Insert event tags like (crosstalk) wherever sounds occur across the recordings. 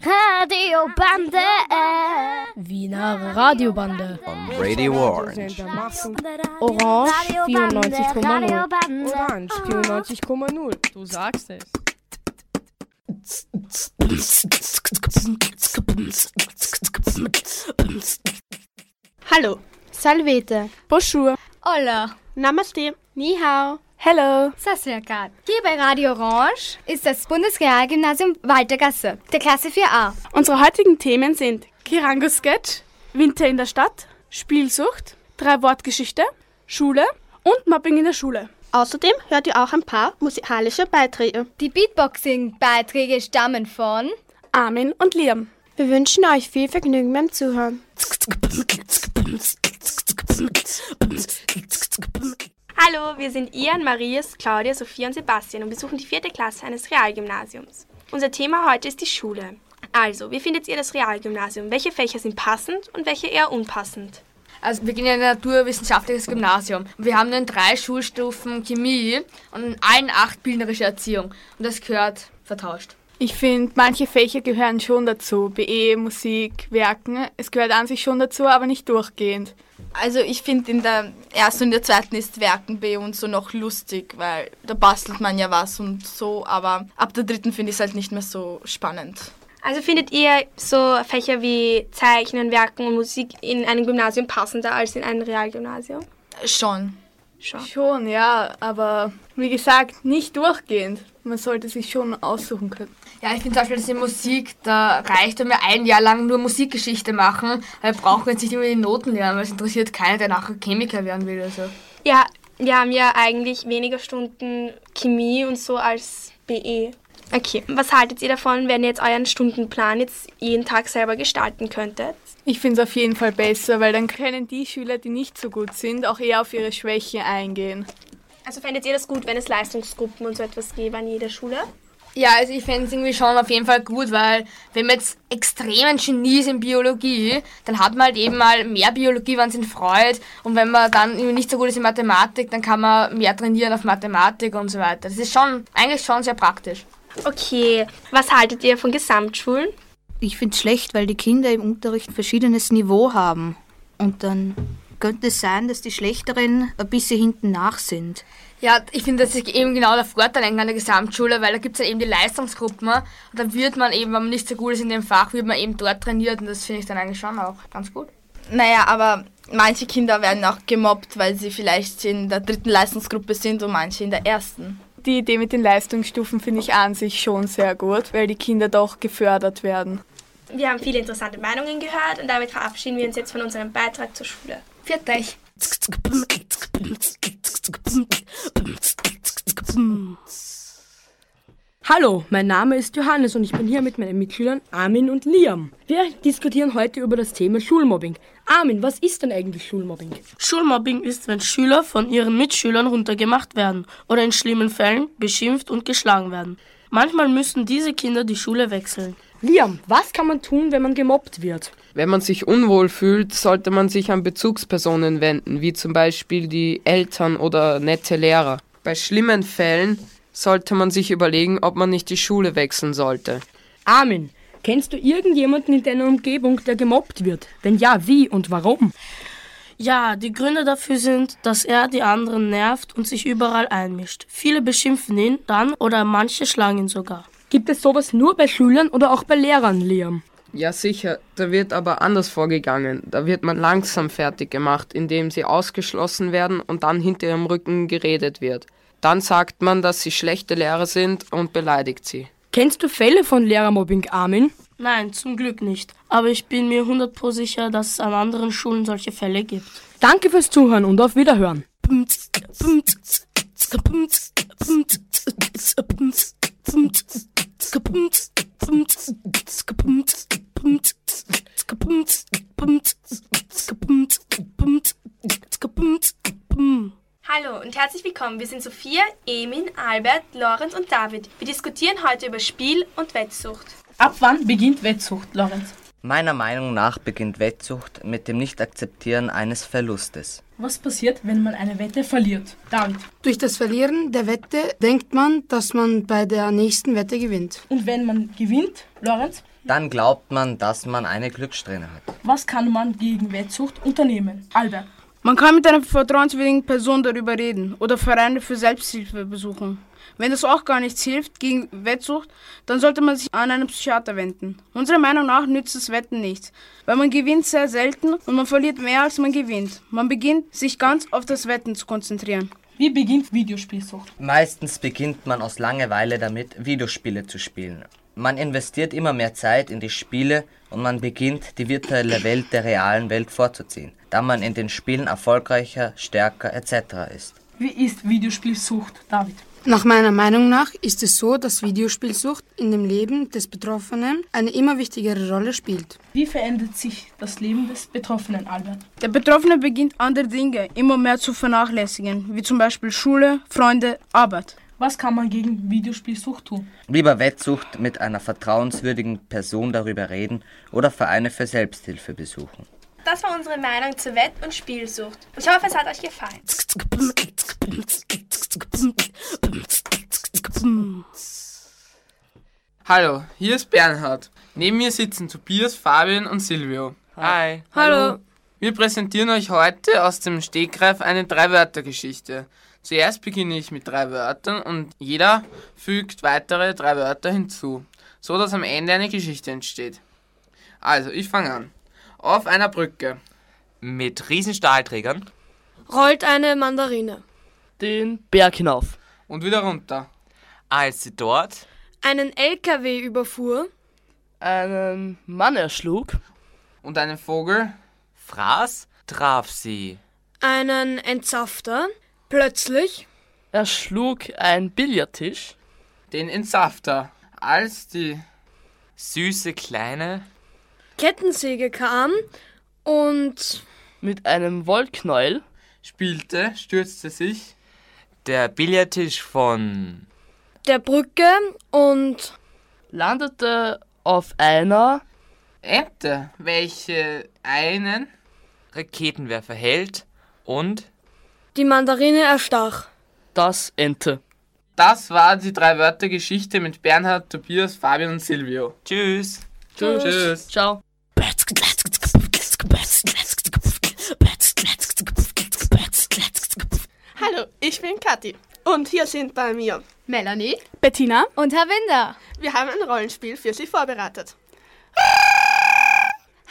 Radiobande. Wiener Radiobande. On Radio Orange. Orange 94,0. Orange 94,0. Du sagst es. Hallo. Salvete. Bonjour. Hola. Namaste. Ni hao. Hello. Sassriakat. Hier bei Radio Orange ist das Bundesrealgymnasium Waltergasse, der Klasse 4a. Unsere heutigen Themen sind Kirango Sketch, Winter in der Stadt, Spielsucht, drei Wortgeschichte, Schule und Mobbing in der Schule. Außerdem hört ihr auch ein paar musikalische Beiträge. Die Beatboxing-Beiträge stammen von Armin und Liam. Wir wünschen euch viel Vergnügen beim Zuhören. Hallo, wir sind Ian, Marius, Claudia, Sophia und Sebastian und besuchen die vierte Klasse eines Realgymnasiums. Unser Thema heute ist die Schule. Also, wie findet ihr das Realgymnasium? Welche Fächer sind passend und welche eher unpassend? Also wir gehen in ein naturwissenschaftliches Gymnasium. Wir haben in drei Schulstufen Chemie und in allen acht bildnerische Erziehung. Und das gehört vertauscht. Ich finde, manche Fächer gehören schon dazu. BE, Musik, Werken. Es gehört an sich schon dazu, aber nicht durchgehend. Also ich finde in der ersten und der zweiten ist Werken bei uns so noch lustig, weil da bastelt man ja was und so, aber ab der dritten finde ich es halt nicht mehr so spannend. Also findet ihr so Fächer wie Zeichnen, Werken und Musik in einem Gymnasium passender als in einem Realgymnasium? Schon. Schon. Schon, ja, aber wie gesagt, nicht durchgehend. Man sollte sich schon aussuchen können. Ja, ich finde zum Beispiel, dass in Musik, da reicht, wenn wir ein Jahr lang nur Musikgeschichte machen, weil wir brauchen jetzt nicht immer die Noten lernen, weil es interessiert keiner, der nachher Chemiker werden will oder so. Ja, wir haben ja eigentlich weniger Stunden Chemie und so als BE. Okay, was haltet ihr davon, wenn ihr jetzt euren Stundenplan jetzt jeden Tag selber gestalten könntet? Ich finde es auf jeden Fall besser, weil dann können die Schüler, die nicht so gut sind, auch eher auf ihre Schwäche eingehen. Also fändet ihr das gut, wenn es Leistungsgruppen und so etwas gäbe an jeder Schule? Ja, also ich fände es irgendwie schon auf jeden Fall gut, weil wenn man jetzt extremen Genie ist in Biologie, dann hat man halt eben mal mehr Biologie, wenn es ihn freut. Und wenn man dann nicht so gut ist in Mathematik, dann kann man mehr trainieren auf Mathematik und so weiter. Das ist schon, eigentlich schon sehr praktisch. Okay, was haltet ihr von Gesamtschulen? Ich finde es schlecht, weil die Kinder im Unterricht ein verschiedenes Niveau haben. Und dann könnte es sein, dass die Schlechteren ein bisschen hinten nach sind. Ja, ich finde, das ist eben genau der Vorteil an der Gesamtschule, weil da gibt es ja eben die Leistungsgruppen und da wird man eben, wenn man nicht so gut ist in dem Fach, wird man eben dort trainiert und das finde ich dann eigentlich schon auch ganz gut. Naja, aber manche Kinder werden auch gemobbt, weil sie vielleicht in der dritten Leistungsgruppe sind und manche in der ersten. Die Idee mit den Leistungsstufen finde ich an sich schon sehr gut, weil die Kinder doch gefördert werden. Wir haben viele interessante Meinungen gehört und damit verabschieden wir uns jetzt von unserem Beitrag zur Schule. Viert euch! Hallo, mein Name ist Johannes und ich bin hier mit meinen Mitschülern Armin und Liam. Wir diskutieren heute über das Thema Schulmobbing. Armin, was ist denn eigentlich Schulmobbing? Schulmobbing ist, wenn Schüler von ihren Mitschülern runtergemacht werden oder in schlimmen Fällen beschimpft und geschlagen werden. Manchmal müssen diese Kinder die Schule wechseln. Liam, was kann man tun, wenn man gemobbt wird? Wenn man sich unwohl fühlt, sollte man sich an Bezugspersonen wenden, wie zum Beispiel die Eltern oder nette Lehrer. Bei schlimmen Fällen sollte man sich überlegen, ob man nicht die Schule wechseln sollte. Armin, kennst du irgendjemanden in deiner Umgebung, der gemobbt wird? Wenn ja, wie und warum? Ja, die Gründe dafür sind, dass er die anderen nervt und sich überall einmischt. Viele beschimpfen ihn dann oder manche schlagen ihn sogar. Gibt es sowas nur bei Schülern oder auch bei Lehrern, Liam? Ja, sicher. Da wird aber anders vorgegangen. Da wird man langsam fertig gemacht, indem sie ausgeschlossen werden und dann hinter ihrem Rücken geredet wird. Dann sagt man, dass sie schlechte Lehrer sind und beleidigt sie. Kennst du Fälle von Lehrermobbing, Armin? Nein, zum Glück nicht. Aber ich bin mir 100% sicher, dass es an anderen Schulen solche Fälle gibt. Danke fürs Zuhören und auf Wiederhören. Hallo und herzlich willkommen. Wir sind Sophia, Emin, Albert, Lorenz und David. Wir diskutieren heute über Spiel und Wettsucht. Ab wann beginnt Wettsucht, Lorenz? Meiner Meinung nach beginnt Wettsucht mit dem Nicht-Akzeptieren eines Verlustes. Was passiert, wenn man eine Wette verliert? David. Durch das Verlieren der Wette denkt man, dass man bei der nächsten Wette gewinnt. Und wenn man gewinnt, Lorenz, Dann glaubt man, dass man eine Glückssträhne hat. was kann man gegen Wettsucht unternehmen? Albert. Man kann mit einer vertrauenswürdigen Person darüber reden oder Vereine für Selbsthilfe besuchen. Wenn das auch gar nichts hilft gegen Wettsucht, dann sollte man sich an einen Psychiater wenden. Unserer Meinung nach nützt das Wetten nichts, weil man gewinnt sehr selten und man verliert mehr als man gewinnt. Man beginnt sich ganz auf das Wetten zu konzentrieren. Wie beginnt Videospielsucht? Meistens beginnt man aus Langeweile damit, Videospiele zu spielen. Man investiert immer mehr Zeit in die Spiele und man beginnt, die virtuelle Welt der realen Welt vorzuziehen, da man in den Spielen erfolgreicher, stärker etc. ist. Wie ist Videospielsucht, David? Nach meiner Meinung nach ist es so, dass Videospielsucht in dem Leben des Betroffenen eine immer wichtigere Rolle spielt. Wie verändert sich das Leben des Betroffenen, Albert? Der Betroffene beginnt andere Dinge immer mehr zu vernachlässigen, wie zum Beispiel Schule, Freunde, Arbeit. Was kann man gegen Videospielsucht tun? Lieber Wettsucht mit einer vertrauenswürdigen Person darüber reden oder Vereine für Selbsthilfe besuchen. Das war unsere Meinung zur Wett- und Spielsucht. Ich hoffe, es hat euch gefallen. Hallo, hier ist Bernhard. Neben mir sitzen Tobias, Fabian und Silvio. Hi. Hallo. Wir präsentieren euch heute aus dem Stegreif eine Drei-Wörter-Geschichte. Zuerst beginne ich mit drei Wörtern und jeder fügt weitere drei Wörter hinzu, so dass am Ende eine Geschichte entsteht. Also, ich fange an. Auf einer Brücke. Mit Riesenstahlträgern. Rollt eine Mandarine. Den Berg hinauf. Und wieder runter. Als sie dort Einen LKW überfuhr. Einen Mann erschlug. Und einen Vogel fraß, traf sie. Einen Entsafter. Plötzlich. Er schlug ein Billardtisch. Den Entsafter. Als die süße kleine Kettensäge kam und mit einem Wollknäuel spielte, stürzte sich der Billardtisch von der Brücke und landete auf einer Ente, welche einen Raketenwerfer hält und die Mandarine erstach. Das Ente. Das war die drei Wörter Geschichte mit Bernhard, Tobias, Fabian und Silvio. Tschüss. Tschüss. Tschüss. Ciao. Hallo, ich bin Kathi. Und hier sind bei mir Melanie, Bettina und Havinda. Wir haben ein Rollenspiel für Sie vorbereitet.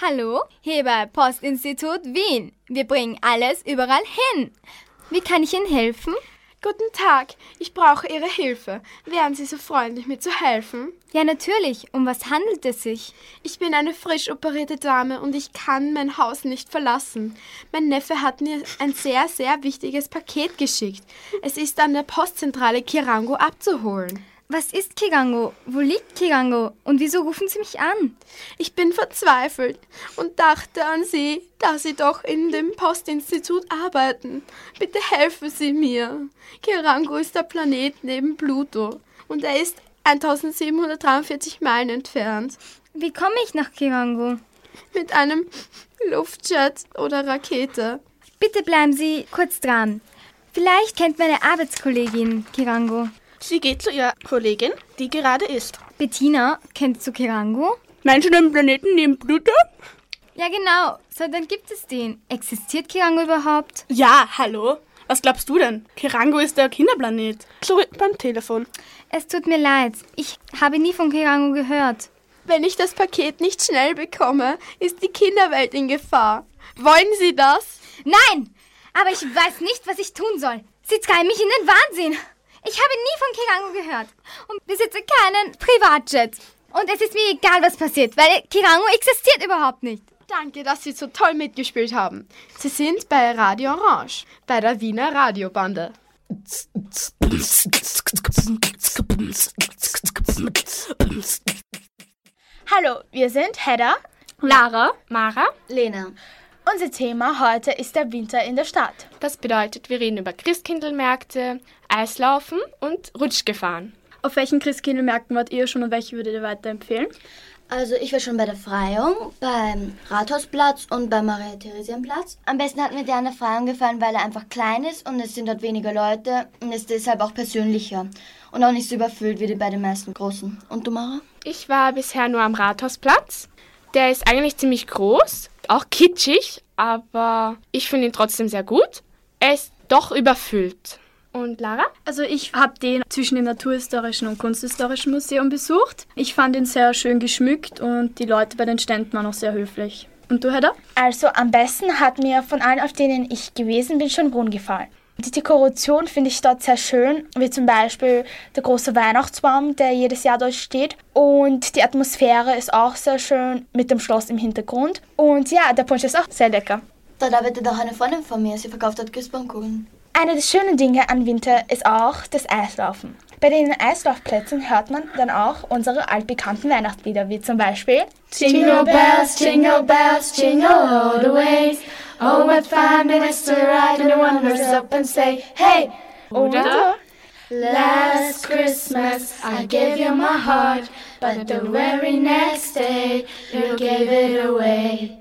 Hallo, hier bei Postinstitut Wien. Wir bringen alles überall hin. Wie kann ich Ihnen helfen? Guten Tag, ich brauche Ihre Hilfe. Wären Sie so freundlich, mir zu helfen? Ja, natürlich. Um was handelt es sich? Ich bin eine frisch operierte Dame und ich kann mein Haus nicht verlassen. Mein Neffe hat mir ein sehr, sehr wichtiges Paket geschickt. Es ist an der Postzentrale Kirango abzuholen. Was ist Kirango? Wo liegt Kirango? Und wieso rufen Sie mich an? Ich bin verzweifelt und dachte an Sie, da Sie doch in dem Postinstitut arbeiten. Bitte helfen Sie mir. Kirango ist der Planet neben Pluto und er ist 1743 Meilen entfernt. Wie komme ich nach Kirango? Mit einem Luftjet oder Rakete. Bitte bleiben Sie kurz dran. Vielleicht kennt meine Arbeitskollegin Kirango. Sie geht zu ihrer Kollegin, die gerade ist. Bettina, kennst du Kirango? Meinst du den Planeten neben Pluto? Ja, genau. So, dann gibt es den. Existiert Kirango überhaupt? Ja, hallo. Was glaubst du denn? Kirango ist der Kinderplanet. Zurück beim Telefon. Es tut mir leid. Ich habe nie von Kirango gehört. Wenn ich das Paket nicht schnell bekomme, ist die Kinderwelt in Gefahr. Wollen Sie das? Nein! Aber ich weiß nicht, was ich tun soll. Sie treiben mich in den Wahnsinn. Ich habe nie von Kirango gehört und besitze keinen Privatjet. Und es ist mir egal, was passiert, weil Kirango existiert überhaupt nicht. Danke, dass Sie so toll mitgespielt haben. Sie sind bei Radio Orange, bei der Wiener Radiobande. Hallo, wir sind Hedda, Lara, Mara, Lena. Unser Thema heute ist der Winter in der Stadt. Das bedeutet, wir reden über Christkindlmärkte, Eislaufen und Rutschgefahren. Auf welchen Christkindlmärkten wart ihr schon und welche würdet ihr weiterempfehlen? Also ich war schon bei der Freiung, beim Rathausplatz und beim Maria-Theresien-Platz. Am besten hat mir der an der Freiung gefallen, weil er einfach klein ist und es sind dort weniger Leute und ist deshalb auch persönlicher und auch nicht so überfüllt wie bei den meisten großen. Und du, Mara? Ich war bisher nur am Rathausplatz. Der ist eigentlich ziemlich groß, auch kitschig, aber ich finde ihn trotzdem sehr gut. Er ist doch überfüllt. Und Lara? Also ich habe den zwischen dem Naturhistorischen und Kunsthistorischen Museum besucht. Ich fand ihn sehr schön geschmückt und die Leute bei den Ständen waren auch sehr höflich. Und du, Hedda? Also am besten hat mir von allen, auf denen ich gewesen bin, schon Brunn gefallen. Die Dekoration finde ich dort sehr schön, wie zum Beispiel der große Weihnachtsbaum, der jedes Jahr dort steht. Und die Atmosphäre ist auch sehr schön mit dem Schloss im Hintergrund. Und ja, der Punsch ist auch sehr lecker. Dort arbeitet auch eine Freundin von mir, sie verkauft dort Christbaumkugeln. Eine der schönen Dinge an Winter ist auch das Eislaufen. Bei den Eislaufplätzen hört man dann auch unsere altbekannten Weihnachtslieder, wie zum Beispiel Jingle bells, jingle bells, jingle all the way. Oh, what fun it is to ride in a one-horse open sleigh. Hey! Oder Last Christmas I gave you my heart, but the very next day you gave it away.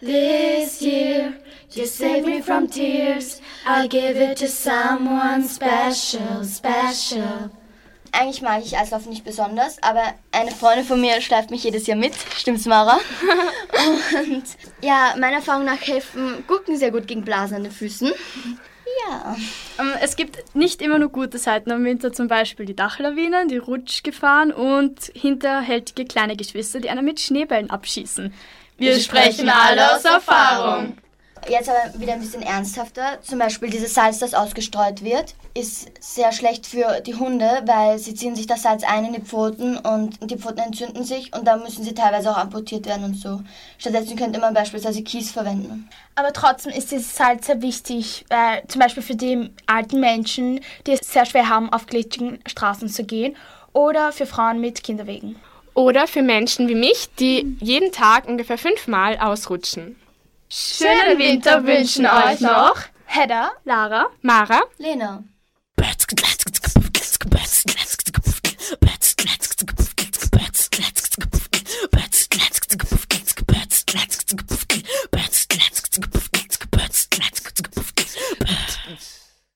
This year you saved me from tears. I'll give it to someone special, special. Eigentlich mag ich Eislaufen nicht besonders, aber eine Freundin von mir schleift mich jedes Jahr mit. Stimmt's, Mara? (laughs) Und ja, meiner Erfahrung nach helfen Gurken sehr gut gegen Blasen an den Füßen. Ja. Ähm, es gibt nicht immer nur gute Seiten am Winter, zum Beispiel die Dachlawinen, die Rutschgefahren und hinterhältige kleine Geschwister, die einer mit Schneebällen abschießen. Wir sprechen alle aus Erfahrung. Jetzt aber wieder ein bisschen ernsthafter. Zum Beispiel dieses Salz, das ausgestreut wird, ist sehr schlecht für die Hunde, weil sie ziehen sich das Salz ein in die Pfoten und die Pfoten entzünden sich und dann müssen sie teilweise auch amputiert werden und so. Stattdessen könnte man beispielsweise Kies verwenden. Aber trotzdem ist dieses Salz sehr wichtig, weil zum Beispiel für die alten Menschen, die es sehr schwer haben, auf glitschigen Straßen zu gehen oder für Frauen mit Kinderwegen. Oder für Menschen wie mich, die jeden Tag ungefähr fünfmal ausrutschen. Schönen Winter wünschen euch noch Hedda, Lara, Mara, Lena.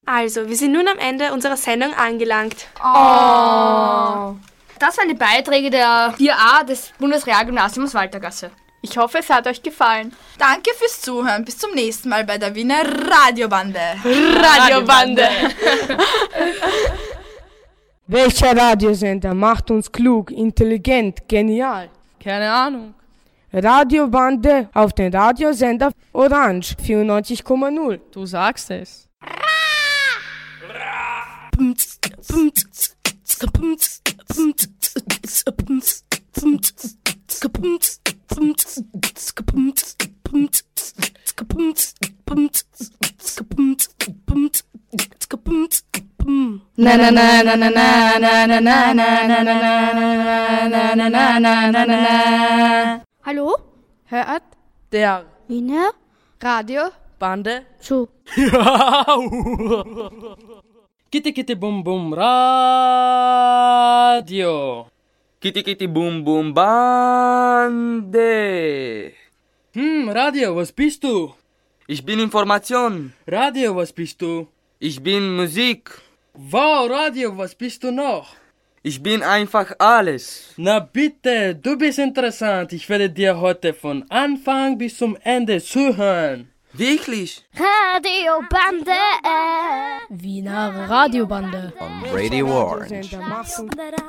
Also, wir sind nun am Ende unserer Sendung angelangt. Oh. Das waren die Beiträge der 4a des Bundesrealgymnasiums Waltergasse. Ich hoffe, es hat euch gefallen. Danke fürs Zuhören. Bis zum nächsten Mal bei der Wiener Radiobande. Radiobande. (laughs) Welcher Radiosender macht uns klug, intelligent, genial? Keine Ahnung. Radiobande auf den Radiosender Orange 94,0. Du sagst es. Na na na na na na na na na na na na na na na na na na Hallo? Hört der Wiener? Radio Bande zu. Kitty Kitty Bum Bum Radio. Kitty Kitty Boom Boom Bande. Hm, Radio, was bist du? Ich bin Information. Radio, was bist du? Ich bin Musik. Wow, Radio, was bist du noch? Ich bin einfach alles. Na bitte, du bist interessant. Ich werde dir heute von Anfang bis zum Ende zuhören. Wirklich? Radiobande. Wiener Radiobande. On Radio Orange.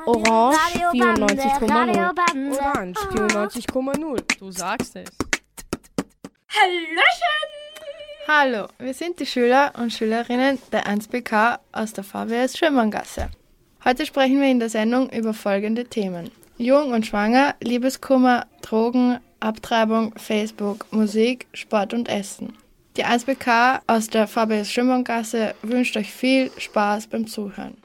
Orange 94,0. Orange 94,0. Du sagst es. Hallöchen! Hallo, wir sind die Schüler und Schülerinnen der 1BK aus der VWS Schwimmerngasse. Heute sprechen wir in der Sendung über folgende Themen. Jung und Schwanger, Liebeskummer, Drogen, Abtreibung, Facebook, Musik, Sport und Essen. Die 1BK aus der VBS Schwimmerngasse wünscht euch viel Spaß beim Zuhören.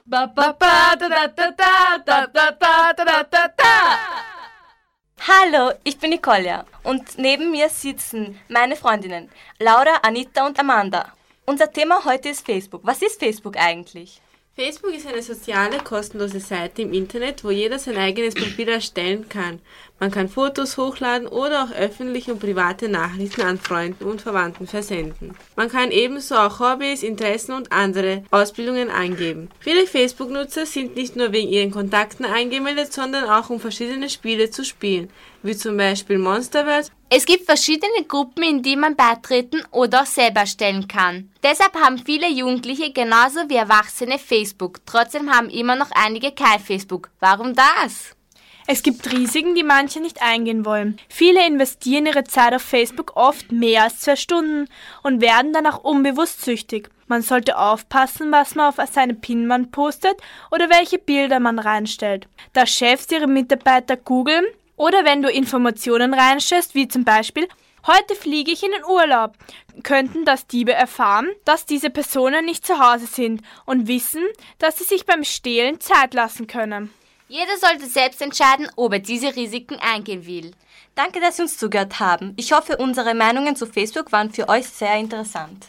Hallo, ich bin Nicole und neben mir sitzen meine Freundinnen Laura, Anita und Amanda. Unser Thema heute ist Facebook. Was ist Facebook eigentlich? Facebook ist eine soziale, kostenlose Seite im Internet, wo jeder sein eigenes Profil erstellen kann. Man kann Fotos hochladen oder auch öffentliche und private Nachrichten an Freunden und Verwandten versenden. Man kann ebenso auch Hobbys, Interessen und andere Ausbildungen eingeben. Viele Facebook-Nutzer sind nicht nur wegen ihren Kontakten eingemeldet, sondern auch um verschiedene Spiele zu spielen, wie zum Beispiel Monsterverse Es gibt verschiedene Gruppen, in die man beitreten oder auch selber stellen kann. Deshalb haben viele Jugendliche genauso wie Erwachsene Facebook. Trotzdem haben immer noch einige kein Facebook. Warum das? Es gibt Risiken, die manche nicht eingehen wollen. Viele investieren ihre Zeit auf Facebook oft mehr als zwei Stunden und werden danach unbewusst süchtig. Man sollte aufpassen, was man auf seine Pinwand postet oder welche Bilder man reinstellt. Da Chefs ihre Mitarbeiter googeln oder wenn du Informationen reinstellst, wie zum Beispiel Heute fliege ich in den Urlaub. Könnten das Diebe erfahren, dass diese Personen nicht zu Hause sind und wissen, dass sie sich beim Stehlen Zeit lassen können. Jeder sollte selbst entscheiden, ob er diese Risiken eingehen will. Danke, dass Sie uns zugehört haben. Ich hoffe, unsere Meinungen zu Facebook waren für euch sehr interessant.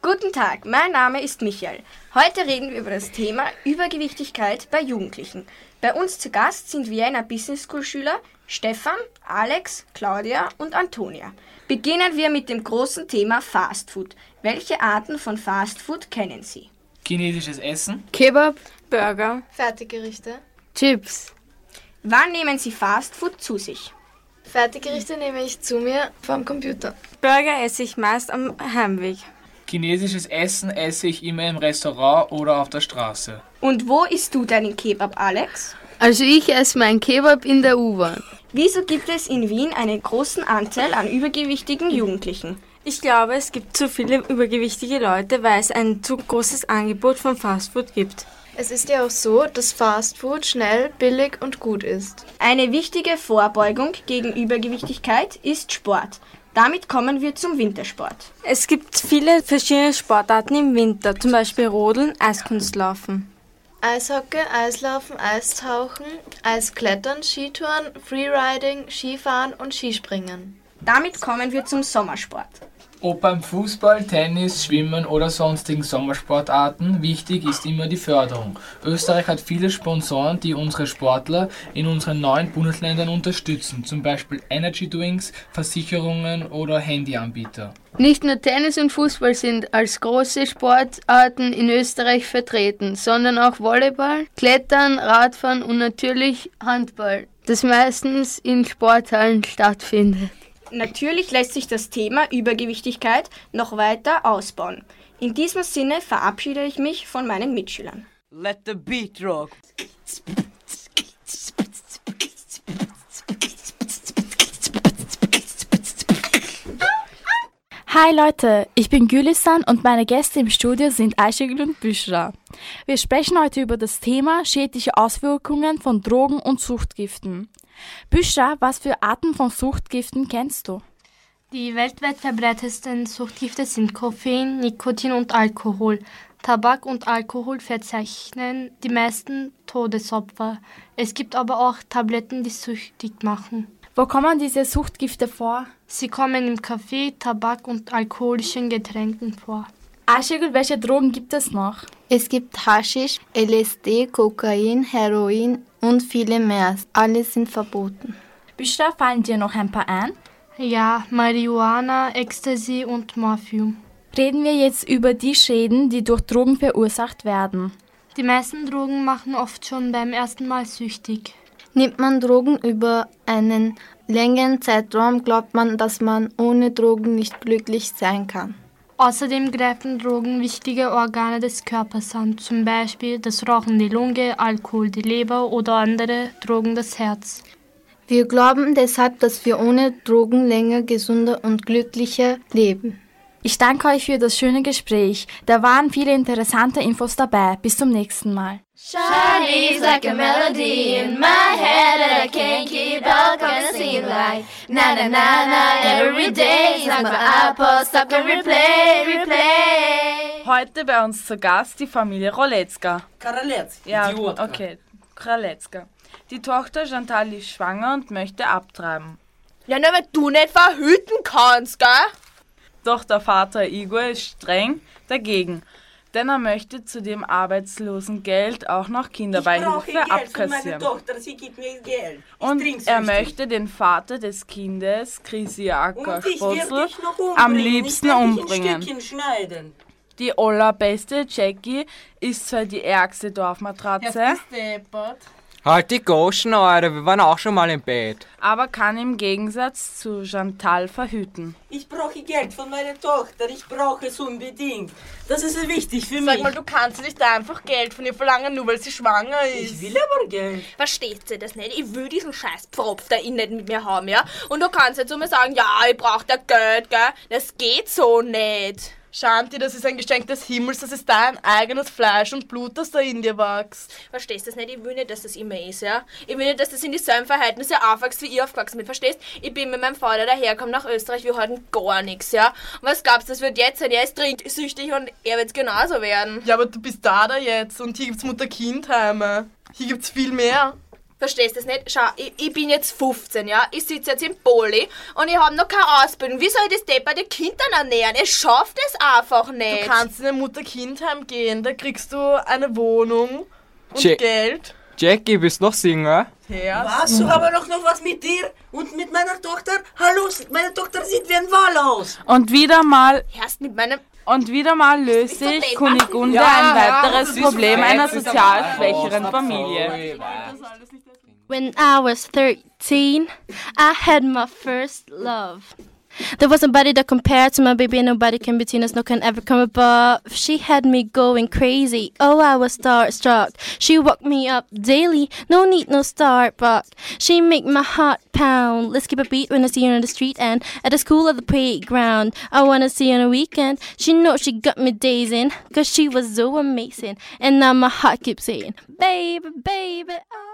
Guten Tag, mein Name ist Michael. Heute reden wir über das Thema Übergewichtigkeit bei Jugendlichen. Bei uns zu Gast sind Vienna Business School Schüler Stefan, Alex, Claudia und Antonia. Beginnen wir mit dem großen Thema Fast Food. Welche Arten von Fast Food kennen Sie? Chinesisches Essen. Kebab, Burger, Fertiggerichte. Chips. Wann nehmen Sie Fast Food zu sich? Fertiggerichte nehme ich zu mir vom Computer. Burger esse ich meist am Heimweg. Chinesisches Essen esse ich immer im Restaurant oder auf der Straße. Und wo isst du deinen Kebab, Alex? Also ich esse mein Kebab in der U-Bahn. Wieso gibt es in Wien einen großen Anteil an übergewichtigen Jugendlichen? Ich glaube, es gibt zu viele übergewichtige Leute, weil es ein zu großes Angebot von Fastfood gibt. Es ist ja auch so, dass Fastfood schnell, billig und gut ist. Eine wichtige Vorbeugung gegen Übergewichtigkeit ist Sport. Damit kommen wir zum Wintersport. Es gibt viele verschiedene Sportarten im Winter, zum Beispiel Rodeln, Eiskunstlaufen. Eishockey, Eislaufen, Eistauchen, Eisklettern, Skitouren, Freeriding, Skifahren und Skispringen. Damit kommen wir zum Sommersport. Ob beim Fußball, Tennis, Schwimmen oder sonstigen Sommersportarten, wichtig ist immer die Förderung. Österreich hat viele Sponsoren, die unsere Sportler in unseren neuen Bundesländern unterstützen, zum Beispiel Energy Drinks, Versicherungen oder Handyanbieter. Nicht nur Tennis und Fußball sind als große Sportarten in Österreich vertreten, sondern auch Volleyball, Klettern, Radfahren und natürlich Handball, das meistens in Sporthallen stattfindet. Natürlich lässt sich das Thema Übergewichtigkeit noch weiter ausbauen. In diesem Sinne verabschiede ich mich von meinen Mitschülern. Let the beat rock. Hi Leute, ich bin Gülistan und meine Gäste im Studio sind Aishegül und Büschra. Wir sprechen heute über das Thema schädliche Auswirkungen von Drogen und Suchtgiften. Büschra, was für Arten von Suchtgiften kennst du? Die weltweit verbreitetsten Suchtgifte sind Koffein, Nikotin und Alkohol. Tabak und Alkohol verzeichnen die meisten Todesopfer. Es gibt aber auch Tabletten, die süchtig machen. Wo kommen diese Suchtgifte vor? Sie kommen im Kaffee, Tabak und alkoholischen Getränken vor. Aschegül, welche Drogen gibt es noch? Es gibt Haschisch, LSD, Kokain, Heroin und viele mehr. Alle sind verboten. Büschra, fallen dir noch ein paar ein? Ja, Marihuana, Ecstasy und Morphium. Reden wir jetzt über die Schäden, die durch Drogen verursacht werden. Die meisten Drogen machen oft schon beim ersten Mal süchtig. Nimmt man Drogen über einen längeren Zeitraum, glaubt man, dass man ohne Drogen nicht glücklich sein kann. Außerdem greifen Drogen wichtige Organe des Körpers an, zum Beispiel das Rauchen die Lunge, Alkohol die Leber oder andere Drogen das Herz. Wir glauben deshalb, dass wir ohne Drogen länger gesunder und glücklicher leben. Ich danke euch für das schöne Gespräch. Da waren viele interessante Infos dabei. Bis zum nächsten Mal. Shiny's like a melody in my head that I can't keep out, gonna sing like na na na na every day. It's like my iPod stuck on replay, replay. Heute bei uns zu Gast die Familie Roletzka. Karaletzka. Ja, Idiotka. okay. Kraletzka. Die Tochter Chantal ist schwanger und möchte abtreiben. Ja, nur weil du nicht verhüten kannst, gell? Doch der Vater Igor ist streng dagegen. denn er möchte zu dem Arbeitslosengeld auch noch Kinderbeihilfe abkassieren. Tochter, sie gibt mir Geld. Ich Und er möchte den Vater des Kindes, noch umbringen. am liebsten umbringen. Die allerbeste Jackie ist zwar die ärgste Dorfmatratze, Halt die Goschen, Eure, wir waren auch schon mal im Bett. aber kann im Gegensatz zu Chantal verhüten. Ich brauche Geld von meiner Tochter. Ich brauche es unbedingt. Das ist wichtig für mich. Sag mal, du kannst nicht einfach Geld von ihr verlangen, nur weil sie schwanger ist. Ich will aber Geld. Versteht sie das nicht? Ich will diesen scheiß Pfropf da innen nicht mit mir haben, ja? Und du kannst jetzt zu mir sagen, ja, ich brauch da Geld, gell? Das geht so nicht. Shanti, das ist ein Geschenk des Himmels, das ist dein eigenes Fleisch und Blut, das da in dir wächst. Verstehst du das nicht? Ich will nicht, dass das immer ist, ja? Ich will nicht, dass das in dieselben Verhältnisse aufwächst, wie ich aufgewachsen bin, verstehst? Ich bin mit meinem Vater dahergekommen nach Österreich, wir hatten gar nichts, ja? Und was du, das wird jetzt sein? Er ist trinksüchtig und er wird genauso werden. Ja, aber du bist da da jetzt und hier gibt's Mutter-Kind-Heime. Hier gibt's viel mehr. Verstehst du das nicht? Schau, ich, ich bin jetzt 15, ja? Ich sitze jetzt im Poli und ich habe noch keine Ausbildung. Wie soll ich das depperte Kind dann ernähren? Ich schaff das einfach nicht. Du kannst in ein Mutter-Kind-Heim gehen, da kriegst du eine Wohnung und Ja- Geld. Jackie, bist noch Single? Was? Du aber noch, noch was mit dir und mit meiner Tochter? Hallo, meine Tochter sieht wie ein Wal aus. Und wieder mal Erst mit meinem und wieder mal löst sich Kunigunde Ja, ein ja, weiteres Problem einer sozial schwächeren Familie. When I was 13, I had my first love. There was nobody that compared to my baby, and nobody can between us, no can ever come above. She had me going crazy. Oh, I was starstruck. She woke me up daily, no need, no Starbucks. She make my heart pound. Let's keep a beat when I see her on the street and at the school or the playground. I wanna see her on a weekend. She know she got me dazing, cause she was so amazing. And now my heart keeps saying, baby, baby. Oh.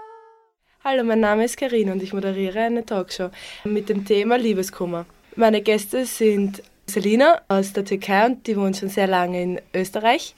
Hallo, mein Name ist Karin und ich moderiere eine Talkshow mit dem Thema Liebeskummer. Meine Gäste sind Selina aus der Türkei und die wohnt schon sehr lange in Österreich,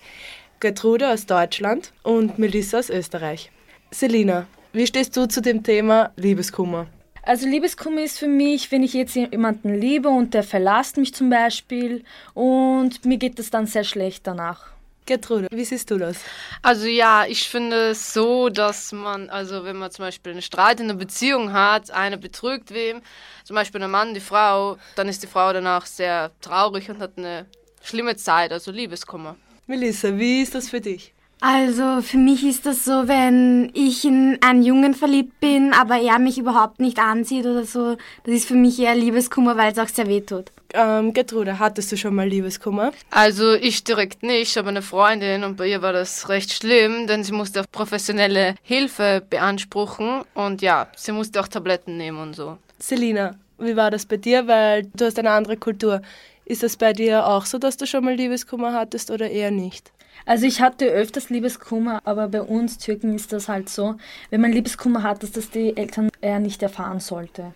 Gertrude aus Deutschland und Melissa aus Österreich. Selina, wie stehst du zu dem Thema Liebeskummer? Also Liebeskummer ist für mich, wenn ich jetzt jemanden liebe und der verlasst mich zum Beispiel und mir geht es dann sehr schlecht danach. Gertrude, wie siehst du das? Also ja, ich finde es so, dass man, also wenn man zum Beispiel einen Streit in einer Beziehung hat, einer betrügt wem, zum Beispiel der Mann, die Frau, dann ist die Frau danach sehr traurig und hat eine schlimme Zeit, also Liebeskummer. Melissa, wie ist das für dich? Also für mich ist das so, wenn ich in einen Jungen verliebt bin, aber er mich überhaupt nicht anzieht oder so, das ist für mich eher Liebeskummer, weil es auch sehr weh tut. Ähm, Gertrude, hattest du schon mal Liebeskummer? Also ich direkt nicht, aber eine Freundin und bei ihr war das recht schlimm, denn sie musste auch professionelle Hilfe beanspruchen und ja, sie musste auch Tabletten nehmen und so. Selina, wie war das bei dir? Weil du hast eine andere Kultur. Ist das bei dir auch so, dass du schon mal Liebeskummer hattest oder eher nicht? Also ich hatte öfters Liebeskummer, aber bei uns Türken ist das halt so, wenn man Liebeskummer hat, dass das die Eltern eher nicht erfahren sollte.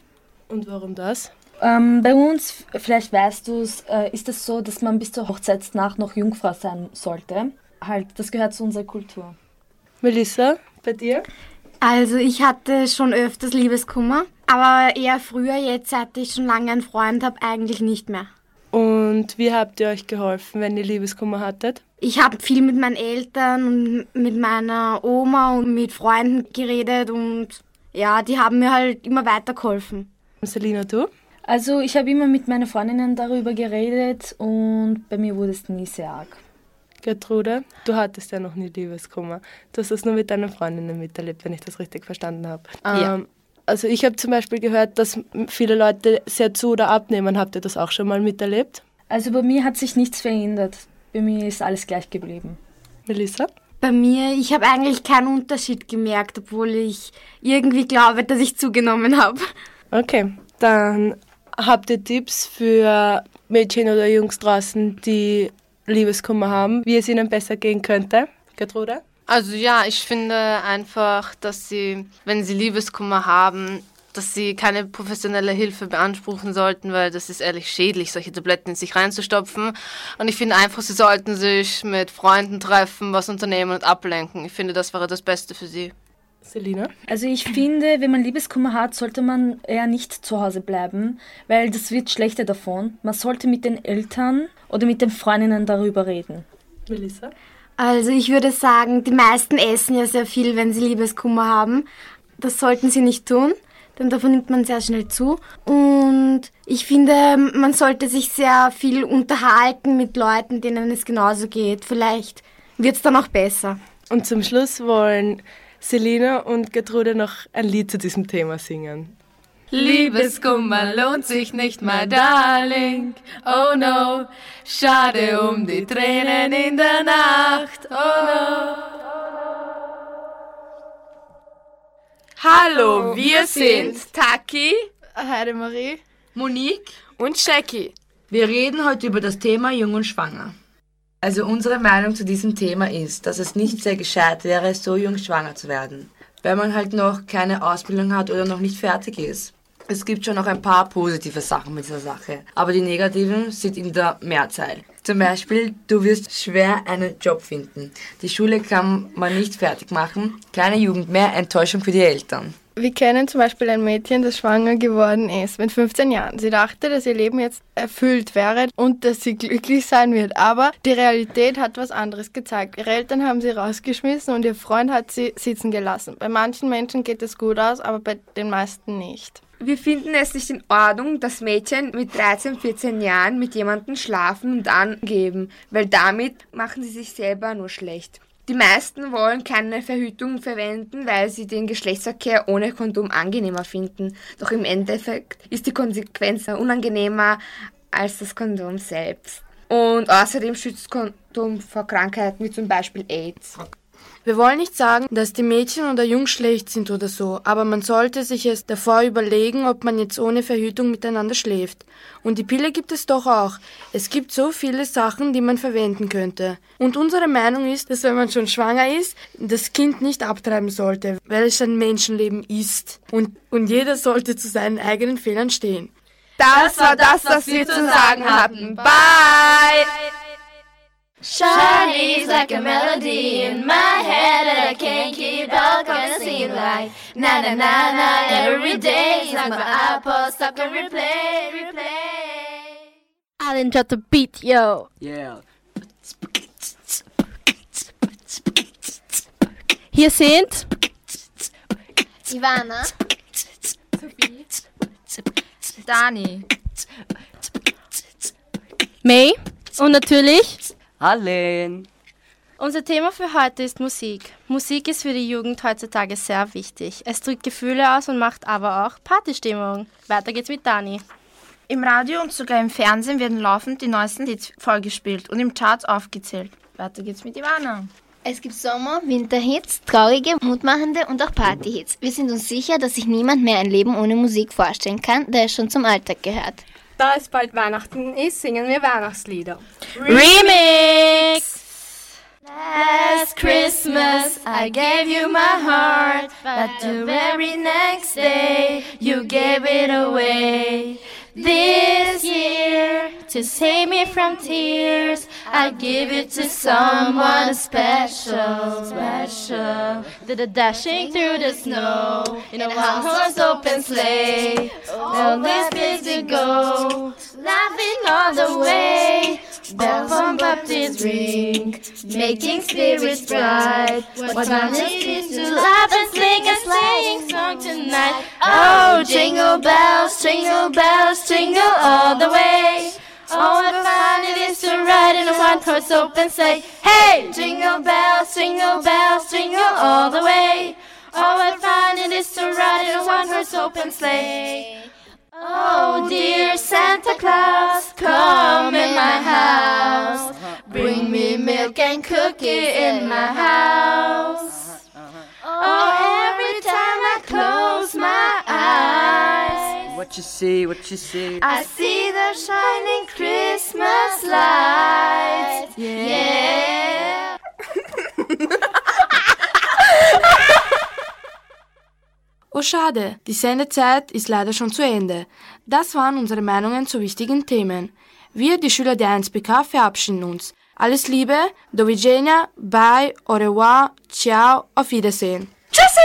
Und warum das? Ähm, bei uns, vielleicht weißt du es, äh, ist es so, dass man bis zur Hochzeitsnacht noch Jungfrau sein sollte. Halt, das gehört zu unserer Kultur. Melissa, bei dir? Also ich hatte schon öfters Liebeskummer, aber eher früher, jetzt seit ich schon lange einen Freund habe, eigentlich nicht mehr. Und wie habt ihr euch geholfen, wenn ihr Liebeskummer hattet? Ich habe viel mit meinen Eltern und mit meiner Oma und mit Freunden geredet und ja, die haben mir halt immer weitergeholfen. Selina, du? Also ich habe immer mit meinen Freundinnen darüber geredet und bei mir wurde es nie sehr arg. Gertrude, du hattest ja noch nie Liebeskummer. Du hast das nur mit deinen Freundinnen miterlebt, wenn ich das richtig verstanden habe. Ja. Ähm, also ich habe zum Beispiel gehört, dass viele Leute sehr zu oder abnehmen. Habt ihr das auch schon mal miterlebt? Also bei mir hat sich nichts verändert. Bei mir ist alles gleich geblieben. Melissa? Bei mir, ich habe eigentlich keinen Unterschied gemerkt, obwohl ich irgendwie glaube, dass ich zugenommen habe. Okay, dann habt ihr Tipps für Mädchen oder Jungs draußen, die Liebeskummer haben, wie es ihnen besser gehen könnte? Gertrude? Also ja, ich finde einfach, dass sie, wenn sie Liebeskummer haben, dass sie keine professionelle Hilfe beanspruchen sollten, weil das ist ehrlich schädlich, solche Tabletten in sich reinzustopfen. Und ich finde einfach, sie sollten sich mit Freunden treffen, was unternehmen und ablenken. Ich finde, das wäre das Beste für sie. Selina? Also ich finde, wenn man Liebeskummer hat, sollte man eher nicht zu Hause bleiben, weil das wird schlechter davon. Man sollte mit den Eltern oder mit den Freundinnen darüber reden. Melissa? Also ich würde sagen, die meisten essen ja sehr viel, wenn sie Liebeskummer haben. Das sollten sie nicht tun, denn davon nimmt man sehr schnell zu. Und ich finde, man sollte sich sehr viel unterhalten mit Leuten, denen es genauso geht. Vielleicht wird es dann auch besser. Und zum Schluss wollen Selina und Gertrude noch ein Lied zu diesem Thema singen. Liebeskummer lohnt sich nicht, my darling. Oh no, schade um die Tränen in der Nacht. Oh no. Hallo, wir sind Taki, Heidemarie, Monique und Jackie. Wir reden heute über das Thema Jung und Schwanger. Also unsere Meinung zu diesem Thema ist, dass es nicht sehr gescheit wäre, so jung schwanger zu werden, weil man halt noch keine Ausbildung hat oder noch nicht fertig ist. Es gibt schon noch ein paar positive Sachen mit dieser Sache, aber die negativen sind in der Mehrzahl. Zum Beispiel, du wirst schwer einen Job finden. Die Schule kann man nicht fertig machen. Kleine Jugend, mehr Enttäuschung für die Eltern. Wir kennen zum Beispiel ein Mädchen, das schwanger geworden ist mit 15 Jahren. Sie dachte, dass ihr Leben jetzt erfüllt wäre und dass sie glücklich sein wird. Aber die Realität hat was anderes gezeigt. Ihre Eltern haben sie rausgeschmissen und ihr Freund hat sie sitzen gelassen. Bei manchen Menschen geht es gut aus, aber bei den meisten nicht. Wir finden es nicht in Ordnung, dass Mädchen mit 13, 14 Jahren mit jemandem schlafen und angeben, weil damit machen sie sich selber nur schlecht. Die meisten wollen keine Verhütung verwenden, weil sie den Geschlechtsverkehr ohne Kondom angenehmer finden. Doch im Endeffekt ist die Konsequenz unangenehmer als das Kondom selbst. Und außerdem schützt Kondom vor Krankheiten wie zum Beispiel AIDS. Wir wollen nicht sagen, dass die Mädchen oder Jungs schlecht sind oder so, aber man sollte sich es davor überlegen, ob man jetzt ohne Verhütung miteinander schläft. Und die Pille gibt es doch auch. Es gibt so viele Sachen, die man verwenden könnte. Und unsere Meinung ist, dass wenn man schon schwanger ist, das Kind nicht abtreiben sollte, weil es ein Menschenleben ist. Und, und jeder sollte zu seinen eigenen Fehlern stehen. Das war das, was wir zu sagen hatten. Bye! Shawty's like a melody in my head that I can't keep out. Gonna sing like na na na na every day. It's like my iPod stuck on replay, replay. Alan drop the beat, yo. Yeah. Hier sind Ivana, Sophie, Dani, May und natürlich Allen. Unser Thema für heute ist Musik. Musik ist für die Jugend heutzutage sehr wichtig. Es drückt Gefühle aus und macht aber auch Partystimmung. Weiter geht's mit Dani. Im Radio und sogar im Fernsehen werden laufend die neuesten Hits vorgespielt und im Charts aufgezählt. Weiter geht's mit Ivana. Es gibt Sommer-, Winterhits, traurige, mutmachende und auch Partyhits. Wir sind uns sicher, dass sich niemand mehr ein Leben ohne Musik vorstellen kann, da es schon zum Alltag gehört. Da es bald Weihnachten ist, singen wir Weihnachtslieder. Remix! Last Christmas I gave you my heart, but the very next day you gave it away. This year, to save me from tears, I give it to someone special, special. Did dashing through the snow In a one-horse open sleigh, all this place to go, laughing all the way. Bells on baptist ring, making spirits bright. What fun it is to laugh and sing a sleighing song tonight. Oh, jingle bells, jingle bells, jingle all the way. Oh, what fun it is to ride in a one-horse open sleigh. Hey, jingle bells, jingle bells, jingle all the way. Oh, what fun it is to ride in a one-horse open sleigh. Oh, dear Santa Claus, come in my house. Bring me milk and cookies in my house. Oh, every time I close my eyes, What you see, what you see. I see the shining Christmas lights. Yeah. Oh schade, die Sendezeit ist leider schon zu Ende. Das waren unsere Meinungen zu wichtigen Themen. Wir, die Schüler der 1BK, verabschieden uns. Alles Liebe, do widzenia, bye, au revoir, ciao, auf Wiedersehen. Tschüssi!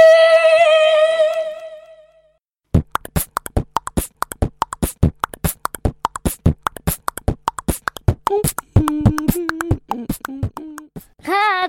Ha,